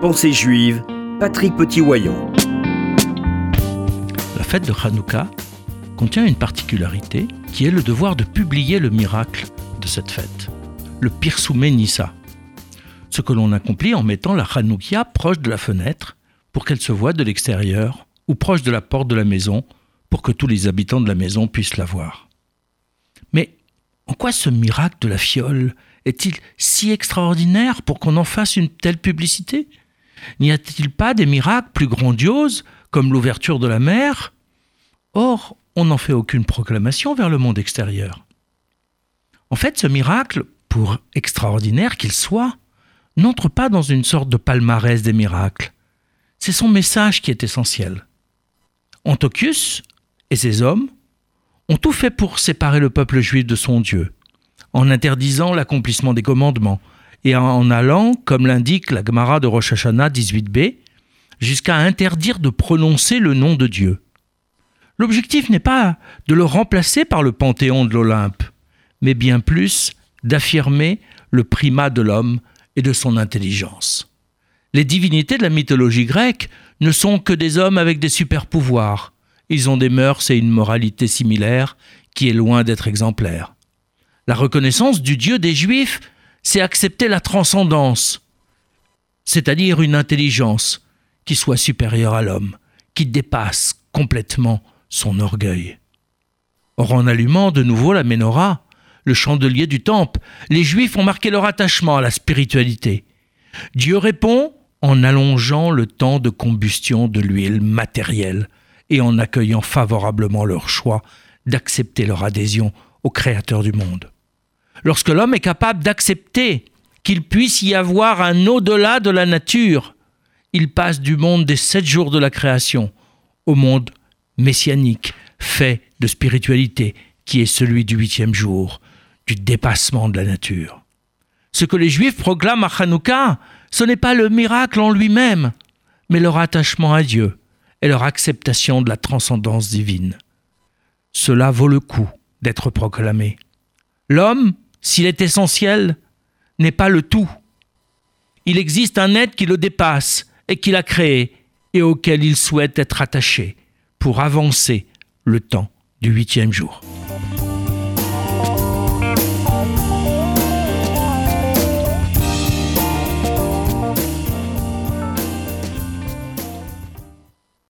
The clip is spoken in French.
Pensée juive, Patrick Petit-Wayon. La fête de Hanouka contient une particularité qui est le devoir de publier le miracle de cette fête, le Pirsoumé Nissa. Ce que l'on accomplit en mettant la Hanoukia proche de la fenêtre pour qu'elle se voie de l'extérieur ou proche de la porte de la maison pour que tous les habitants de la maison puissent la voir. Mais en quoi ce miracle de la fiole est-il si extraordinaire pour qu'on en fasse une telle publicité? N'y a-t-il pas des miracles plus grandioses, comme l'ouverture de la mer? Or, on n'en fait aucune proclamation vers le monde extérieur. En fait, ce miracle, pour extraordinaire qu'il soit, n'entre pas dans une sorte de palmarès des miracles. C'est son message qui est essentiel. Antiochus et ses hommes ont tout fait pour séparer le peuple juif de son Dieu, en interdisant l'accomplissement des commandements, et en allant, comme l'indique la Gemara de Rosh Hashanah 18b, jusqu'à interdire de prononcer le nom de Dieu. L'objectif n'est pas de le remplacer par le panthéon de l'Olympe, mais bien plus d'affirmer le primat de l'homme et de son intelligence. Les divinités de la mythologie grecque ne sont que des hommes avec des super-pouvoirs. Ils ont des mœurs et une moralité similaire qui est loin d'être exemplaire. La reconnaissance du Dieu des Juifs c'est accepter la transcendance, c'est-à-dire une intelligence qui soit supérieure à l'homme, qui dépasse complètement son orgueil. Or, en allumant de nouveau la menorah, le chandelier du temple, les Juifs ont marqué leur attachement à la spiritualité. Dieu répond en allongeant le temps de combustion de l'huile matérielle et en accueillant favorablement leur choix d'accepter leur adhésion au Créateur du monde lorsque l'homme est capable d'accepter qu'il puisse y avoir un au-delà de la nature, il passe du monde des sept jours de la création au monde messianique, fait de spiritualité, qui est celui du huitième jour, du dépassement de la nature. Ce que les Juifs proclament à Hanouka, ce n'est pas le miracle en lui-même, mais leur attachement à Dieu et leur acceptation de la transcendance divine. Cela vaut le coup d'être proclamé. L'homme s'il est essentiel, n'est pas le tout. Il existe un être qui le dépasse et qui l'a créé et auquel il souhaite être attaché pour avancer le temps du huitième jour.